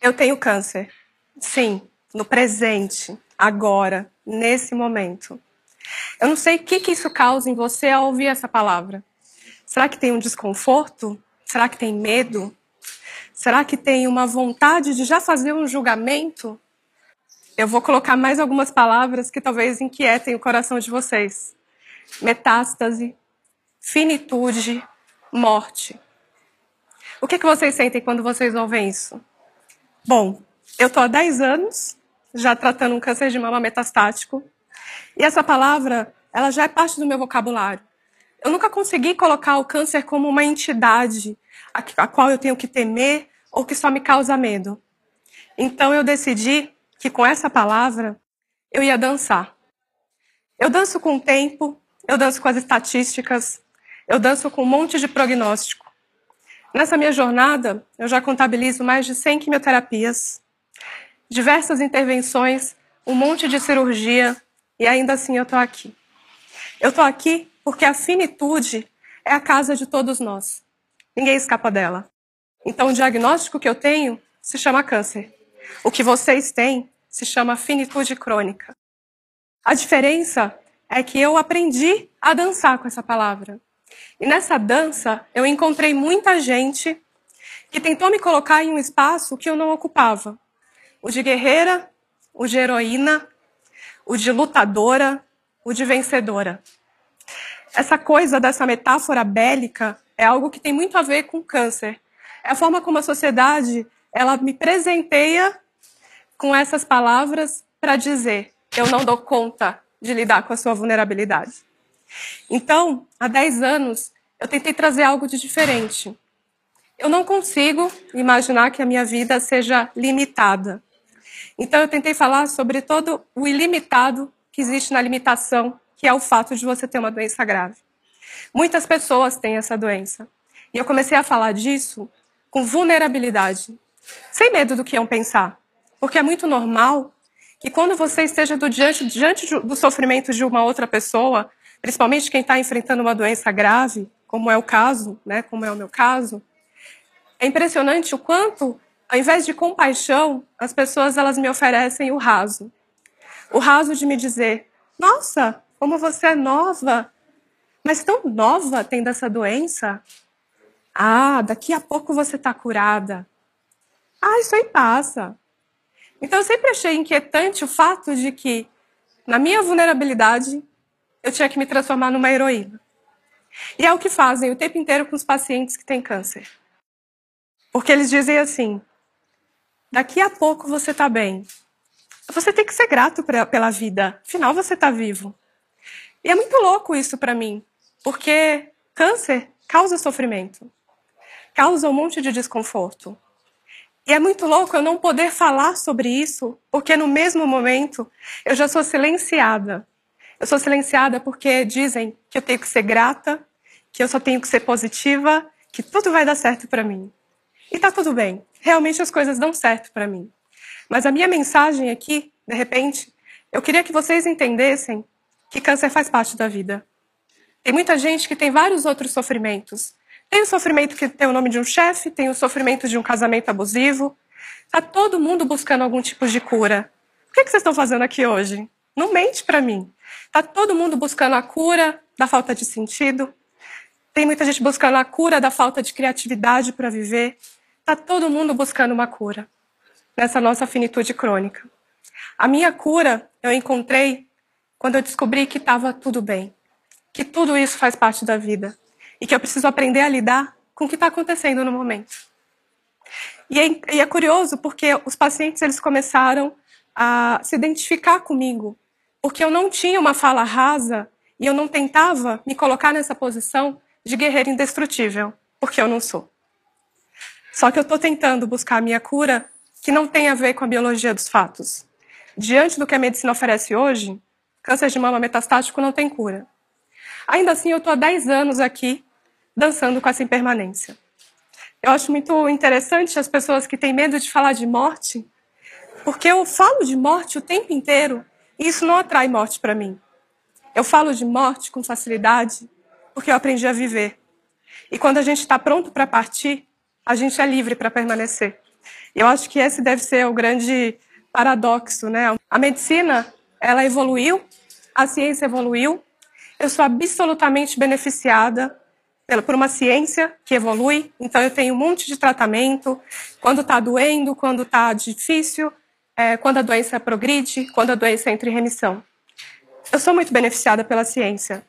Eu tenho câncer. Sim, no presente, agora, nesse momento. Eu não sei o que, que isso causa em você ao ouvir essa palavra. Será que tem um desconforto? Será que tem medo? Será que tem uma vontade de já fazer um julgamento? Eu vou colocar mais algumas palavras que talvez inquietem o coração de vocês: metástase, finitude, morte. O que, que vocês sentem quando vocês ouvem isso? Bom, eu estou há 10 anos já tratando um câncer de mama metastático. E essa palavra, ela já é parte do meu vocabulário. Eu nunca consegui colocar o câncer como uma entidade a, qual eu tenho que temer ou que só me causa medo. Então eu decidi que com essa palavra eu ia dançar. Eu danço com o tempo, eu danço com as estatísticas, eu danço com um monte de prognóstico. Nessa minha jornada, eu já contabilizo mais de 100 quimioterapias, diversas intervenções, um monte de cirurgia, e ainda assim eu estou aqui. Eu estou aqui porque a finitude é a casa de todos nós. Ninguém escapa dela. Então, o diagnóstico que eu tenho se chama câncer. O que vocês têm se chama finitude crônica. A diferença é que eu aprendi a dançar com essa palavra. E nessa dança, eu encontrei muita gente que tentou me colocar em um espaço que eu não ocupava. O de guerreira, o de heroína, o de lutadora, o de vencedora. Essa coisa dessa metáfora bélica é algo que tem muito a ver com câncer. É a forma como a sociedade ela me presenteia com essas palavras para dizer: eu não dou conta de lidar com a sua vulnerabilidade. Então, há 10 anos, eu tentei trazer algo de diferente. Eu não consigo imaginar que a minha vida seja limitada. Então, eu tentei falar sobre todo o ilimitado que existe na limitação, que é o fato de você ter uma doença grave. Muitas pessoas têm essa doença. E eu comecei a falar disso com vulnerabilidade, sem medo do que iam pensar. Porque é muito normal que quando você esteja do diante, diante do sofrimento de uma outra pessoa, principalmente quem está enfrentando uma doença grave, como é o caso, né, como é o meu caso, é impressionante o quanto, ao invés de compaixão, as pessoas elas me oferecem o raso. O raso de me dizer: Nossa, como você é nova, mas tão nova tendo essa doença. Ah, daqui a pouco você está curada. Ah, isso aí passa. Então eu sempre achei inquietante o fato de que, na minha vulnerabilidade, eu tinha que me transformar numa heroína. E é o que fazem o tempo inteiro com os pacientes que têm câncer. Porque eles dizem assim: daqui a pouco você está bem. Você tem que ser grato pra, pela vida, afinal você está vivo. E é muito louco isso para mim, porque câncer causa sofrimento, causa um monte de desconforto. E é muito louco eu não poder falar sobre isso, porque no mesmo momento eu já sou silenciada eu sou silenciada porque dizem que eu tenho que ser grata, que eu só tenho que ser positiva, que tudo vai dar certo para mim. E tá tudo bem. Realmente as coisas dão certo para mim. Mas a minha mensagem aqui, de repente, eu queria que vocês entendessem que câncer faz parte da vida. Tem muita gente que tem vários outros sofrimentos. Tem o sofrimento que tem o nome de um chefe, tem o sofrimento de um casamento abusivo. Tá todo mundo buscando algum tipo de cura. O que, que vocês estão fazendo aqui hoje? Não mente para mim. Está todo mundo buscando a cura da falta de sentido. Tem muita gente buscando a cura da falta de criatividade para viver. Está todo mundo buscando uma cura nessa nossa finitude crônica. A minha cura eu encontrei quando eu descobri que estava tudo bem, que tudo isso faz parte da vida e que eu preciso aprender a lidar com o que está acontecendo no momento. E é, e é curioso porque os pacientes eles começaram a se identificar comigo porque eu não tinha uma fala rasa e eu não tentava me colocar nessa posição de guerreiro indestrutível, porque eu não sou. Só que eu estou tentando buscar a minha cura que não tem a ver com a biologia dos fatos. Diante do que a medicina oferece hoje, câncer de mama metastático não tem cura. Ainda assim, eu estou há 10 anos aqui dançando com essa impermanência. Eu acho muito interessante as pessoas que têm medo de falar de morte, porque eu falo de morte o tempo inteiro isso não atrai morte para mim. Eu falo de morte com facilidade porque eu aprendi a viver. E quando a gente está pronto para partir, a gente é livre para permanecer. Eu acho que esse deve ser o grande paradoxo, né? A medicina, ela evoluiu, a ciência evoluiu. Eu sou absolutamente beneficiada por uma ciência que evolui. Então, eu tenho um monte de tratamento. Quando está doendo, quando está difícil, é, quando a doença progride, quando a doença entra em remissão. Eu sou muito beneficiada pela ciência.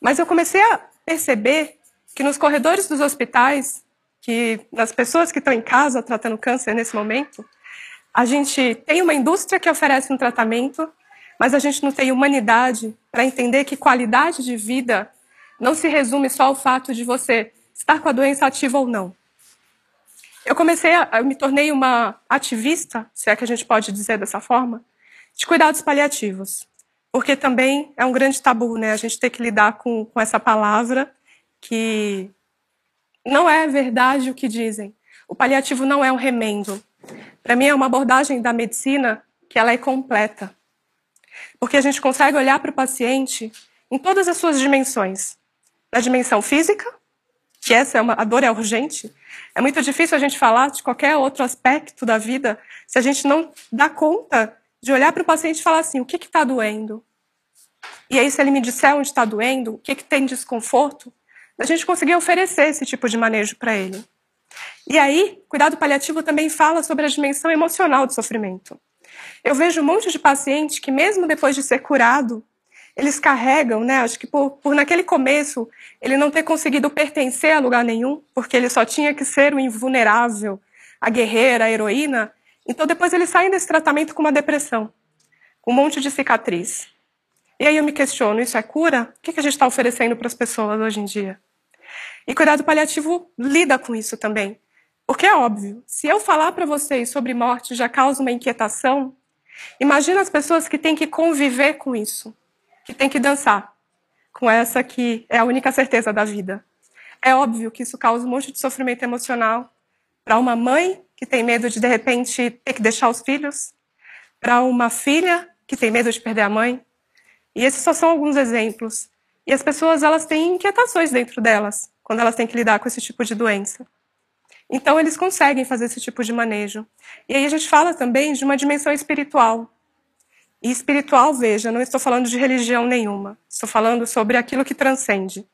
Mas eu comecei a perceber que nos corredores dos hospitais, que nas pessoas que estão em casa tratando câncer nesse momento, a gente tem uma indústria que oferece um tratamento, mas a gente não tem humanidade para entender que qualidade de vida não se resume só ao fato de você estar com a doença ativa ou não. Eu comecei, a, eu me tornei uma ativista, se é que a gente pode dizer dessa forma, de cuidados paliativos. Porque também é um grande tabu, né? A gente ter que lidar com, com essa palavra que não é verdade o que dizem. O paliativo não é um remendo. Para mim é uma abordagem da medicina que ela é completa. Porque a gente consegue olhar para o paciente em todas as suas dimensões. Na dimensão física, que essa é uma, a dor é urgente. É muito difícil a gente falar de qualquer outro aspecto da vida se a gente não dá conta de olhar para o paciente e falar assim: o que está doendo? E aí, se ele me disser onde está doendo, o que, que tem desconforto, a gente conseguir oferecer esse tipo de manejo para ele. E aí, cuidado paliativo também fala sobre a dimensão emocional do sofrimento. Eu vejo um monte de paciente que, mesmo depois de ser curado, eles carregam, né? Acho que por, por naquele começo ele não ter conseguido pertencer a lugar nenhum, porque ele só tinha que ser o invulnerável, a guerreira, a heroína. Então depois eles saem desse tratamento com uma depressão, com um monte de cicatriz. E aí eu me questiono, isso é cura? O que a gente está oferecendo para as pessoas hoje em dia? E cuidado paliativo lida com isso também. Porque é óbvio, se eu falar para vocês sobre morte já causa uma inquietação, imagina as pessoas que têm que conviver com isso que tem que dançar com essa que é a única certeza da vida. É óbvio que isso causa um monte de sofrimento emocional para uma mãe que tem medo de de repente ter que deixar os filhos, para uma filha que tem medo de perder a mãe. E esses só são alguns exemplos. E as pessoas elas têm inquietações dentro delas quando elas têm que lidar com esse tipo de doença. Então eles conseguem fazer esse tipo de manejo. E aí a gente fala também de uma dimensão espiritual. E espiritual, veja, não estou falando de religião nenhuma, estou falando sobre aquilo que transcende.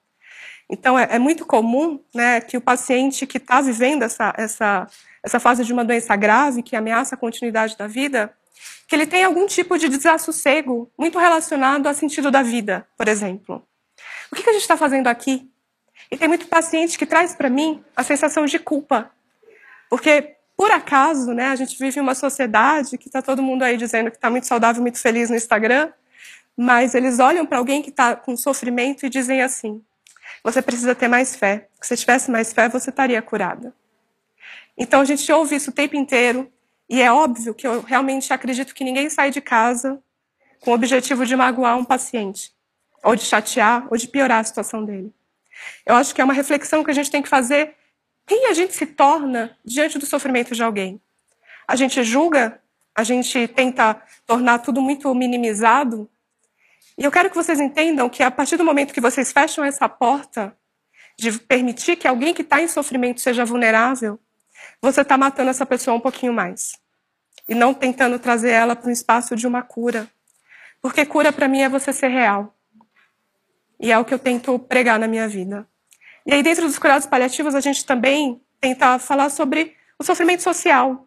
Então, é, é muito comum né, que o paciente que está vivendo essa, essa, essa fase de uma doença grave, que ameaça a continuidade da vida, que ele tem algum tipo de desassossego muito relacionado ao sentido da vida, por exemplo. O que, que a gente está fazendo aqui? E tem muito paciente que traz para mim a sensação de culpa. Porque por acaso, né, a gente vive uma sociedade que está todo mundo aí dizendo que está muito saudável, muito feliz no Instagram, mas eles olham para alguém que está com sofrimento e dizem assim: você precisa ter mais fé. Se tivesse mais fé, você estaria curada. Então a gente ouve isso o tempo inteiro e é óbvio que eu realmente acredito que ninguém sai de casa com o objetivo de magoar um paciente, ou de chatear, ou de piorar a situação dele. Eu acho que é uma reflexão que a gente tem que fazer quem a gente se torna diante do sofrimento de alguém? A gente julga? A gente tenta tornar tudo muito minimizado? E eu quero que vocês entendam que a partir do momento que vocês fecham essa porta de permitir que alguém que está em sofrimento seja vulnerável, você está matando essa pessoa um pouquinho mais. E não tentando trazer ela para um espaço de uma cura. Porque cura para mim é você ser real. E é o que eu tento pregar na minha vida. E aí, dentro dos cuidados paliativos, a gente também tenta falar sobre o sofrimento social.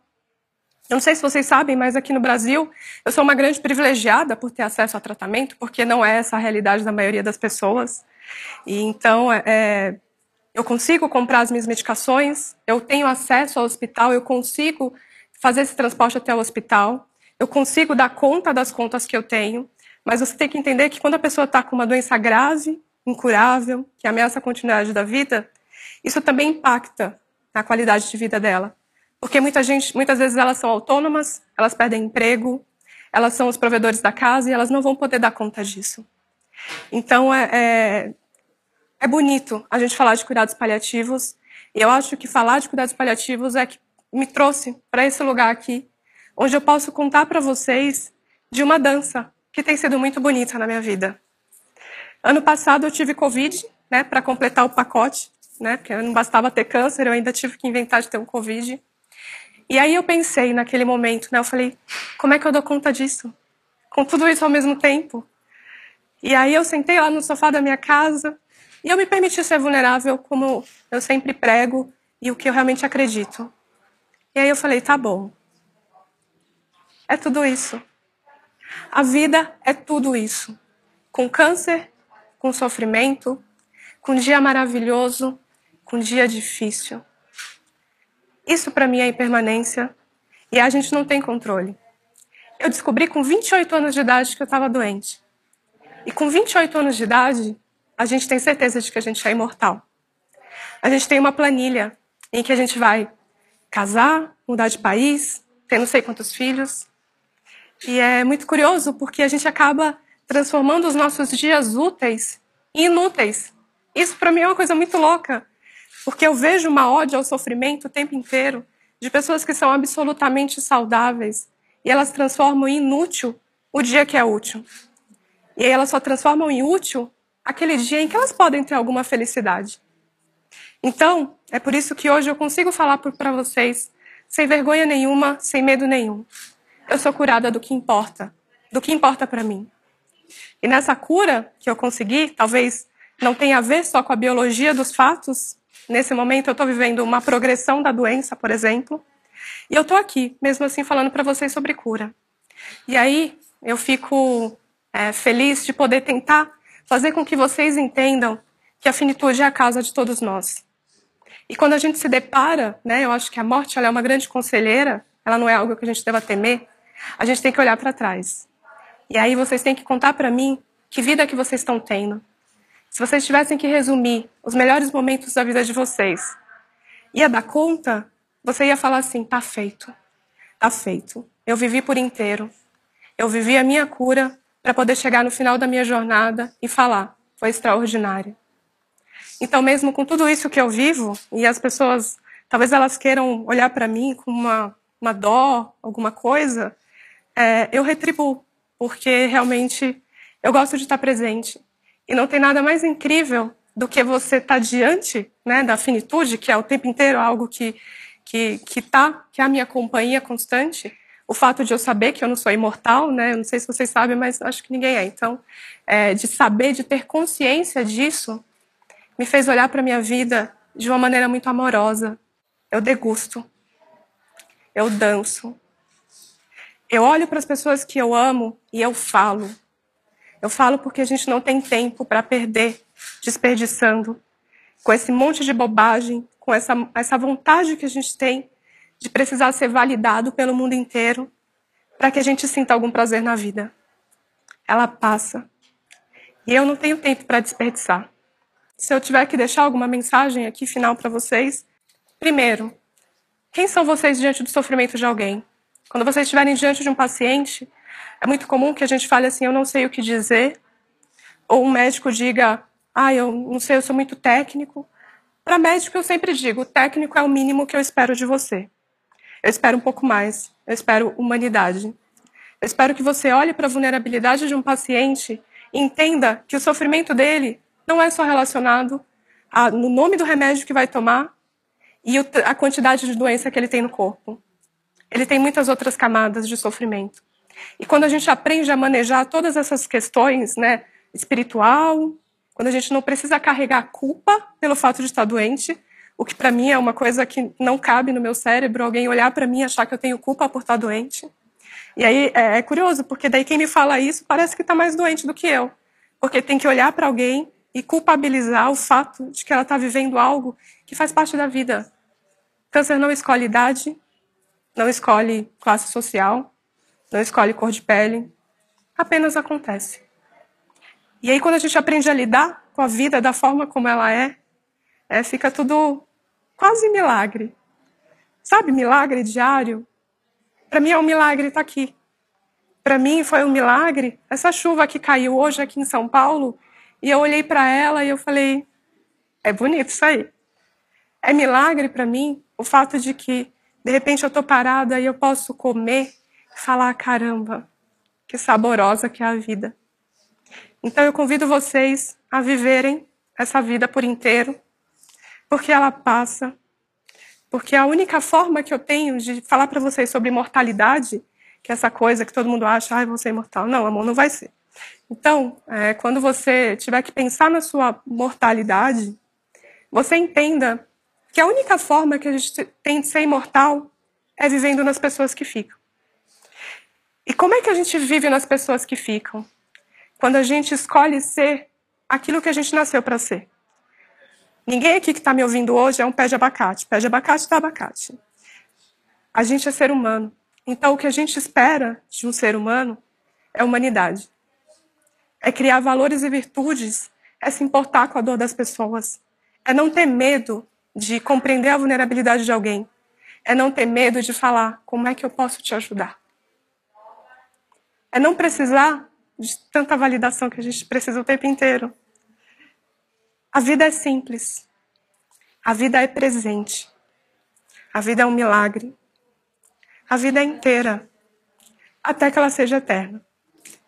Eu não sei se vocês sabem, mas aqui no Brasil, eu sou uma grande privilegiada por ter acesso a tratamento, porque não é essa a realidade da maioria das pessoas. E então, é, é eu consigo comprar as minhas medicações, eu tenho acesso ao hospital, eu consigo fazer esse transporte até o hospital, eu consigo dar conta das contas que eu tenho, mas você tem que entender que quando a pessoa está com uma doença grave, incurável, que ameaça a continuidade da vida, isso também impacta na qualidade de vida dela. Porque muita gente, muitas vezes elas são autônomas, elas perdem emprego, elas são os provedores da casa e elas não vão poder dar conta disso. Então é, é, é bonito a gente falar de cuidados paliativos e eu acho que falar de cuidados paliativos é que me trouxe para esse lugar aqui, onde eu posso contar para vocês de uma dança que tem sido muito bonita na minha vida. Ano passado eu tive Covid, né, para completar o pacote, né, porque não bastava ter câncer, eu ainda tive que inventar de ter um Covid. E aí eu pensei naquele momento, né? Eu falei, como é que eu dou conta disso? Com tudo isso ao mesmo tempo? E aí eu sentei lá no sofá da minha casa e eu me permiti ser vulnerável como eu sempre prego e o que eu realmente acredito. E aí eu falei, tá bom. É tudo isso. A vida é tudo isso. Com câncer, com sofrimento, com dia maravilhoso, com dia difícil. Isso para mim é impermanência e a gente não tem controle. Eu descobri com 28 anos de idade que eu estava doente. E com 28 anos de idade, a gente tem certeza de que a gente é imortal. A gente tem uma planilha em que a gente vai casar, mudar de país, ter não sei quantos filhos. E é muito curioso porque a gente acaba transformando os nossos dias úteis em inúteis. Isso para mim é uma coisa muito louca, porque eu vejo uma ódio ao sofrimento o tempo inteiro de pessoas que são absolutamente saudáveis e elas transformam em inútil o dia que é útil. E aí elas só transformam em útil aquele dia em que elas podem ter alguma felicidade. Então, é por isso que hoje eu consigo falar para vocês sem vergonha nenhuma, sem medo nenhum. Eu sou curada do que importa, do que importa para mim. E nessa cura que eu consegui, talvez não tenha a ver só com a biologia dos fatos. Nesse momento eu estou vivendo uma progressão da doença, por exemplo. E eu estou aqui, mesmo assim, falando para vocês sobre cura. E aí eu fico é, feliz de poder tentar fazer com que vocês entendam que a finitude é a causa de todos nós. E quando a gente se depara, né, eu acho que a morte é uma grande conselheira, ela não é algo que a gente deva temer, a gente tem que olhar para trás. E aí vocês têm que contar para mim que vida que vocês estão tendo. Se vocês tivessem que resumir os melhores momentos da vida de vocês, ia dar conta, você ia falar assim: tá feito, tá feito. Eu vivi por inteiro. Eu vivi a minha cura para poder chegar no final da minha jornada e falar: foi extraordinário. Então, mesmo com tudo isso que eu vivo, e as pessoas, talvez elas queiram olhar para mim com uma, uma dó, alguma coisa, é, eu retribuo, porque realmente eu gosto de estar presente. E não tem nada mais incrível do que você estar tá diante né, da finitude, que é o tempo inteiro algo que que que tá, que é a minha companhia constante. O fato de eu saber que eu não sou imortal, né? Eu não sei se vocês sabem, mas acho que ninguém é. Então, é, de saber, de ter consciência disso, me fez olhar para minha vida de uma maneira muito amorosa. Eu degusto, eu danço, eu olho para as pessoas que eu amo e eu falo. Eu falo porque a gente não tem tempo para perder desperdiçando com esse monte de bobagem, com essa, essa vontade que a gente tem de precisar ser validado pelo mundo inteiro para que a gente sinta algum prazer na vida. Ela passa. E eu não tenho tempo para desperdiçar. Se eu tiver que deixar alguma mensagem aqui final para vocês, primeiro, quem são vocês diante do sofrimento de alguém? Quando vocês estiverem diante de um paciente, é muito comum que a gente fale assim: eu não sei o que dizer, ou um médico diga: ah, eu não sei, eu sou muito técnico. Para médico, eu sempre digo: o técnico é o mínimo que eu espero de você. Eu espero um pouco mais, eu espero humanidade. Eu espero que você olhe para a vulnerabilidade de um paciente e entenda que o sofrimento dele não é só relacionado a, no nome do remédio que vai tomar e a quantidade de doença que ele tem no corpo ele tem muitas outras camadas de sofrimento. E quando a gente aprende a manejar todas essas questões, né, espiritual, quando a gente não precisa carregar culpa pelo fato de estar doente, o que para mim é uma coisa que não cabe no meu cérebro, alguém olhar para mim e achar que eu tenho culpa por estar doente. E aí é, é curioso, porque daí quem me fala isso parece que está mais doente do que eu. Porque tem que olhar para alguém e culpabilizar o fato de que ela está vivendo algo que faz parte da vida. Câncer não escolhe idade, não escolhe classe social, não escolhe cor de pele, apenas acontece. E aí, quando a gente aprende a lidar com a vida da forma como ela é, é fica tudo quase milagre. Sabe, milagre diário? Para mim é um milagre estar tá aqui. Para mim foi um milagre essa chuva que caiu hoje aqui em São Paulo. E eu olhei para ela e eu falei: é bonito isso aí. É milagre para mim o fato de que de repente eu estou parada e eu posso comer e falar: caramba, que saborosa que é a vida. Então eu convido vocês a viverem essa vida por inteiro, porque ela passa. Porque a única forma que eu tenho de falar para vocês sobre imortalidade, que é essa coisa que todo mundo acha, ah, eu vou ser imortal. Não, amor, não vai ser. Então, é, quando você tiver que pensar na sua mortalidade, você entenda que a única forma que a gente tem de ser imortal é vivendo nas pessoas que ficam. E como é que a gente vive nas pessoas que ficam? Quando a gente escolhe ser aquilo que a gente nasceu para ser. Ninguém aqui que está me ouvindo hoje é um pé de abacate. Pé de abacate dá abacate. A gente é ser humano. Então, o que a gente espera de um ser humano é humanidade. É criar valores e virtudes, é se importar com a dor das pessoas, é não ter medo de compreender a vulnerabilidade de alguém, é não ter medo de falar como é que eu posso te ajudar. É não precisar de tanta validação que a gente precisa o tempo inteiro. A vida é simples. A vida é presente. A vida é um milagre. A vida é inteira. Até que ela seja eterna.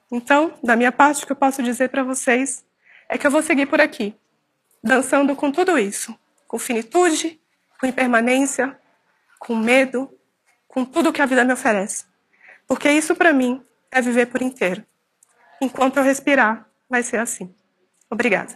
Então, da minha parte, o que eu posso dizer para vocês é que eu vou seguir por aqui, dançando com tudo isso, com finitude, com impermanência, com medo, com tudo que a vida me oferece. Porque isso para mim é viver por inteiro. Enquanto eu respirar, vai ser assim. Obrigada.